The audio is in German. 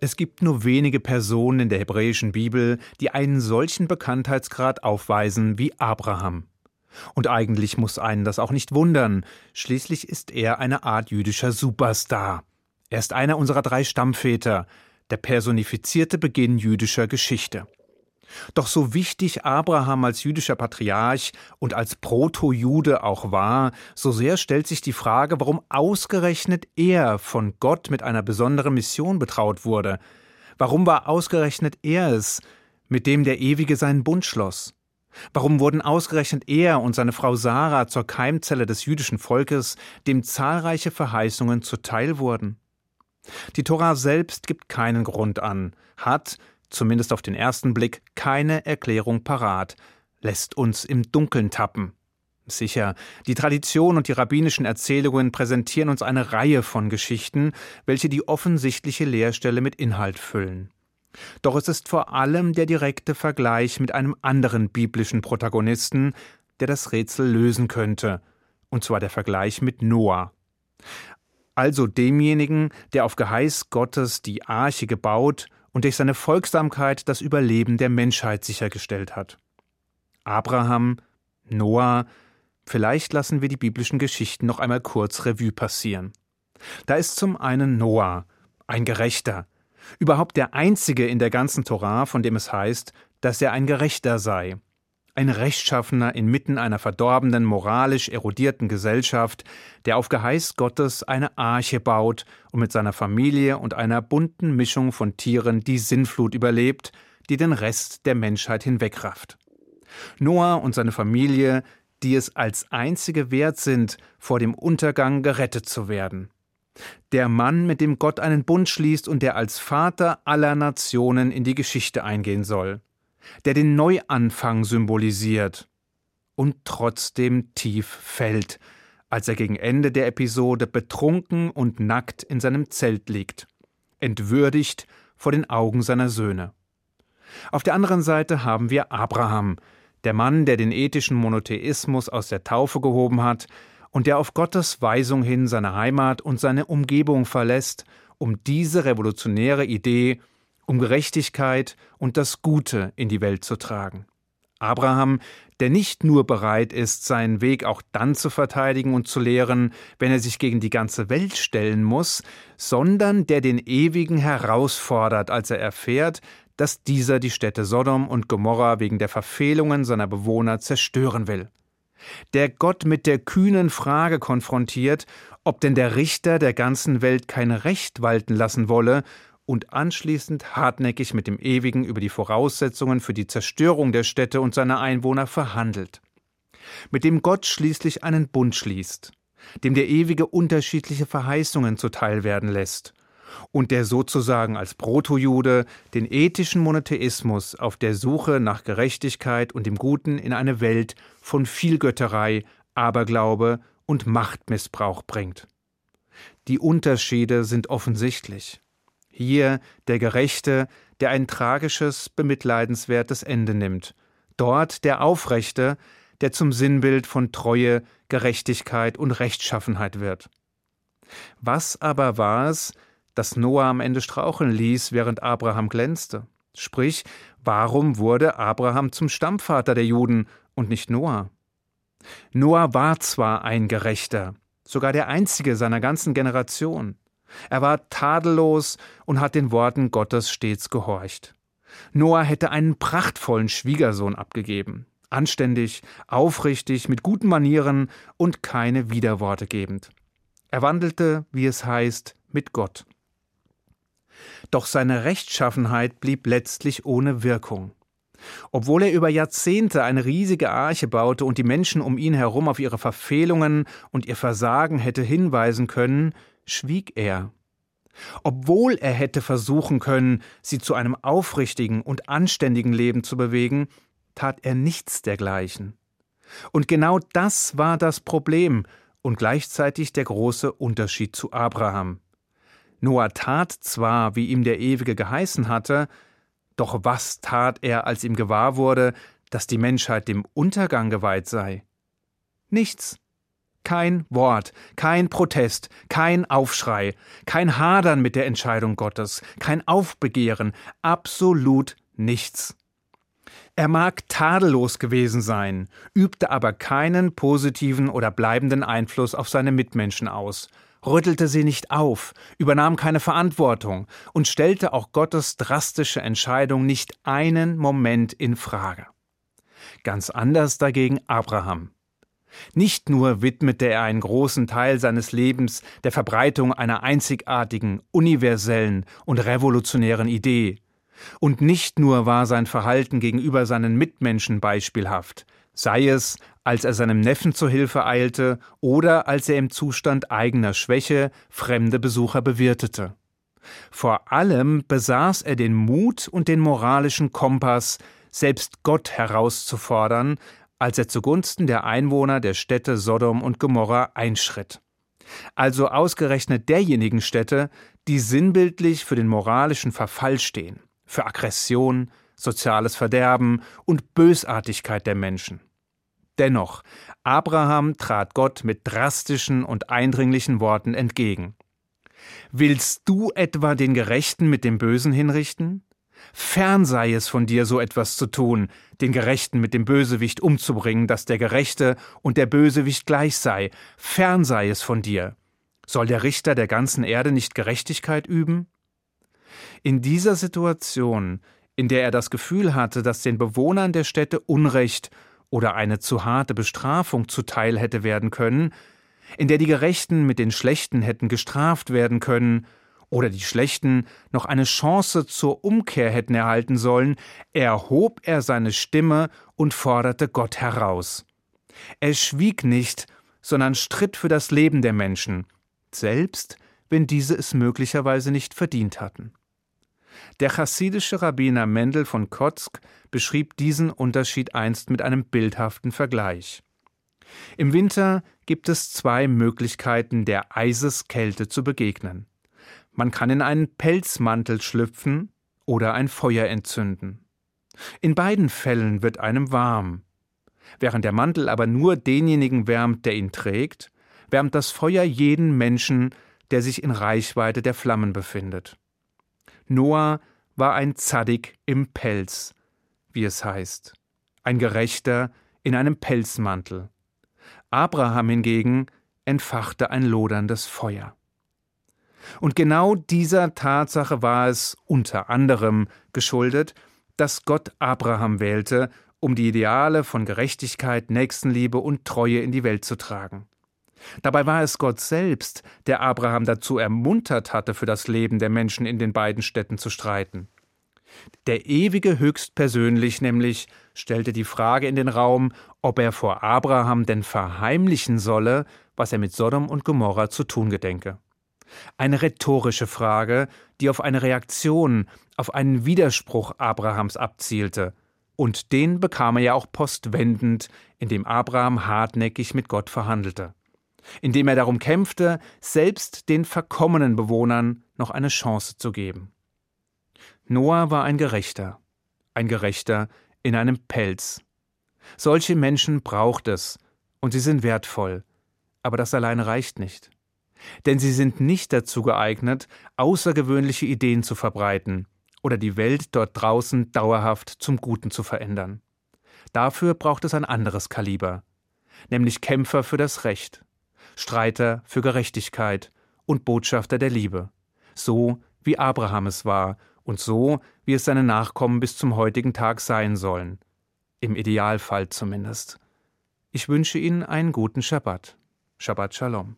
Es gibt nur wenige Personen in der hebräischen Bibel, die einen solchen Bekanntheitsgrad aufweisen wie Abraham. Und eigentlich muss einen das auch nicht wundern, schließlich ist er eine Art jüdischer Superstar. Er ist einer unserer drei Stammväter, der personifizierte Beginn jüdischer Geschichte. Doch so wichtig Abraham als jüdischer Patriarch und als Proto-Jude auch war, so sehr stellt sich die Frage, warum ausgerechnet er von Gott mit einer besonderen Mission betraut wurde. Warum war ausgerechnet er es, mit dem der Ewige seinen Bund schloss? Warum wurden ausgerechnet er und seine Frau Sarah zur Keimzelle des jüdischen Volkes, dem zahlreiche Verheißungen zuteil wurden? Die Tora selbst gibt keinen Grund an, hat, zumindest auf den ersten Blick, keine Erklärung parat, lässt uns im Dunkeln tappen. Sicher, die Tradition und die rabbinischen Erzählungen präsentieren uns eine Reihe von Geschichten, welche die offensichtliche Leerstelle mit Inhalt füllen. Doch es ist vor allem der direkte Vergleich mit einem anderen biblischen Protagonisten, der das Rätsel lösen könnte, und zwar der Vergleich mit Noah. Also demjenigen, der auf Geheiß Gottes die Arche gebaut und durch seine Folgsamkeit das Überleben der Menschheit sichergestellt hat. Abraham, Noah, vielleicht lassen wir die biblischen Geschichten noch einmal kurz Revue passieren. Da ist zum einen Noah, ein Gerechter, überhaupt der einzige in der ganzen Torah, von dem es heißt, dass er ein Gerechter sei, ein Rechtschaffener inmitten einer verdorbenen, moralisch erodierten Gesellschaft, der auf Geheiß Gottes eine Arche baut und mit seiner Familie und einer bunten Mischung von Tieren die Sinnflut überlebt, die den Rest der Menschheit hinwegrafft. Noah und seine Familie, die es als einzige wert sind, vor dem Untergang gerettet zu werden. Der Mann, mit dem Gott einen Bund schließt und der als Vater aller Nationen in die Geschichte eingehen soll der den Neuanfang symbolisiert und trotzdem tief fällt, als er gegen Ende der Episode betrunken und nackt in seinem Zelt liegt, entwürdigt vor den Augen seiner Söhne. Auf der anderen Seite haben wir Abraham, der Mann, der den ethischen Monotheismus aus der Taufe gehoben hat und der auf Gottes Weisung hin seine Heimat und seine Umgebung verlässt, um diese revolutionäre Idee um Gerechtigkeit und das Gute in die Welt zu tragen. Abraham, der nicht nur bereit ist, seinen Weg auch dann zu verteidigen und zu lehren, wenn er sich gegen die ganze Welt stellen muss, sondern der den Ewigen herausfordert, als er erfährt, dass dieser die Städte Sodom und Gomorra wegen der Verfehlungen seiner Bewohner zerstören will. Der Gott mit der kühnen Frage konfrontiert, ob denn der Richter der ganzen Welt kein Recht walten lassen wolle und anschließend hartnäckig mit dem Ewigen über die Voraussetzungen für die Zerstörung der Städte und seiner Einwohner verhandelt, mit dem Gott schließlich einen Bund schließt, dem der Ewige unterschiedliche Verheißungen zuteil werden lässt und der sozusagen als Protojude den ethischen Monotheismus auf der Suche nach Gerechtigkeit und dem Guten in eine Welt von Vielgötterei, Aberglaube und Machtmissbrauch bringt. Die Unterschiede sind offensichtlich. Hier der Gerechte, der ein tragisches, bemitleidenswertes Ende nimmt. Dort der Aufrechte, der zum Sinnbild von Treue, Gerechtigkeit und Rechtschaffenheit wird. Was aber war es, das Noah am Ende straucheln ließ, während Abraham glänzte? Sprich, warum wurde Abraham zum Stammvater der Juden und nicht Noah? Noah war zwar ein Gerechter, sogar der einzige seiner ganzen Generation. Er war tadellos und hat den Worten Gottes stets gehorcht. Noah hätte einen prachtvollen Schwiegersohn abgegeben, anständig, aufrichtig, mit guten Manieren und keine Widerworte gebend. Er wandelte, wie es heißt, mit Gott. Doch seine Rechtschaffenheit blieb letztlich ohne Wirkung. Obwohl er über Jahrzehnte eine riesige Arche baute und die Menschen um ihn herum auf ihre Verfehlungen und ihr Versagen hätte hinweisen können, schwieg er. Obwohl er hätte versuchen können, sie zu einem aufrichtigen und anständigen Leben zu bewegen, tat er nichts dergleichen. Und genau das war das Problem und gleichzeitig der große Unterschied zu Abraham. Noah tat zwar, wie ihm der Ewige geheißen hatte, doch was tat er, als ihm gewahr wurde, dass die Menschheit dem Untergang geweiht sei? Nichts. Kein Wort, kein Protest, kein Aufschrei, kein Hadern mit der Entscheidung Gottes, kein Aufbegehren, absolut nichts. Er mag tadellos gewesen sein, übte aber keinen positiven oder bleibenden Einfluss auf seine Mitmenschen aus, rüttelte sie nicht auf, übernahm keine Verantwortung und stellte auch Gottes drastische Entscheidung nicht einen Moment in Frage. Ganz anders dagegen Abraham. Nicht nur widmete er einen großen Teil seines Lebens der Verbreitung einer einzigartigen, universellen und revolutionären Idee, und nicht nur war sein Verhalten gegenüber seinen Mitmenschen beispielhaft, sei es, als er seinem Neffen zu Hilfe eilte oder als er im Zustand eigener Schwäche fremde Besucher bewirtete. Vor allem besaß er den Mut und den moralischen Kompass, selbst Gott herauszufordern, als er zugunsten der Einwohner der Städte Sodom und Gomorra einschritt. Also ausgerechnet derjenigen Städte, die sinnbildlich für den moralischen Verfall stehen, für Aggression, soziales Verderben und Bösartigkeit der Menschen. Dennoch, Abraham trat Gott mit drastischen und eindringlichen Worten entgegen. Willst du etwa den Gerechten mit dem Bösen hinrichten? Fern sei es von dir, so etwas zu tun, den Gerechten mit dem Bösewicht umzubringen, dass der Gerechte und der Bösewicht gleich sei. Fern sei es von dir. Soll der Richter der ganzen Erde nicht Gerechtigkeit üben? In dieser Situation, in der er das Gefühl hatte, dass den Bewohnern der Städte Unrecht oder eine zu harte Bestrafung zuteil hätte werden können, in der die Gerechten mit den Schlechten hätten gestraft werden können, oder die Schlechten noch eine Chance zur Umkehr hätten erhalten sollen, erhob er seine Stimme und forderte Gott heraus. Er schwieg nicht, sondern stritt für das Leben der Menschen, selbst wenn diese es möglicherweise nicht verdient hatten. Der chassidische Rabbiner Mendel von Kotzk beschrieb diesen Unterschied einst mit einem bildhaften Vergleich. Im Winter gibt es zwei Möglichkeiten, der Eiseskälte zu begegnen. Man kann in einen Pelzmantel schlüpfen oder ein Feuer entzünden. In beiden Fällen wird einem warm. Während der Mantel aber nur denjenigen wärmt, der ihn trägt, wärmt das Feuer jeden Menschen, der sich in Reichweite der Flammen befindet. Noah war ein Zaddik im Pelz, wie es heißt, ein Gerechter in einem Pelzmantel. Abraham hingegen entfachte ein loderndes Feuer. Und genau dieser Tatsache war es unter anderem geschuldet, dass Gott Abraham wählte, um die Ideale von Gerechtigkeit, Nächstenliebe und Treue in die Welt zu tragen. Dabei war es Gott selbst, der Abraham dazu ermuntert hatte, für das Leben der Menschen in den beiden Städten zu streiten. Der Ewige höchstpersönlich nämlich stellte die Frage in den Raum, ob er vor Abraham denn verheimlichen solle, was er mit Sodom und Gomorra zu tun gedenke. Eine rhetorische Frage, die auf eine Reaktion, auf einen Widerspruch Abrahams abzielte. Und den bekam er ja auch postwendend, indem Abraham hartnäckig mit Gott verhandelte. Indem er darum kämpfte, selbst den verkommenen Bewohnern noch eine Chance zu geben. Noah war ein Gerechter, ein Gerechter in einem Pelz. Solche Menschen braucht es, und sie sind wertvoll, aber das allein reicht nicht denn sie sind nicht dazu geeignet, außergewöhnliche Ideen zu verbreiten oder die Welt dort draußen dauerhaft zum Guten zu verändern. Dafür braucht es ein anderes Kaliber, nämlich Kämpfer für das Recht, Streiter für Gerechtigkeit und Botschafter der Liebe, so wie Abraham es war und so wie es seine Nachkommen bis zum heutigen Tag sein sollen, im Idealfall zumindest. Ich wünsche Ihnen einen guten Schabbat. Shabbat Shalom.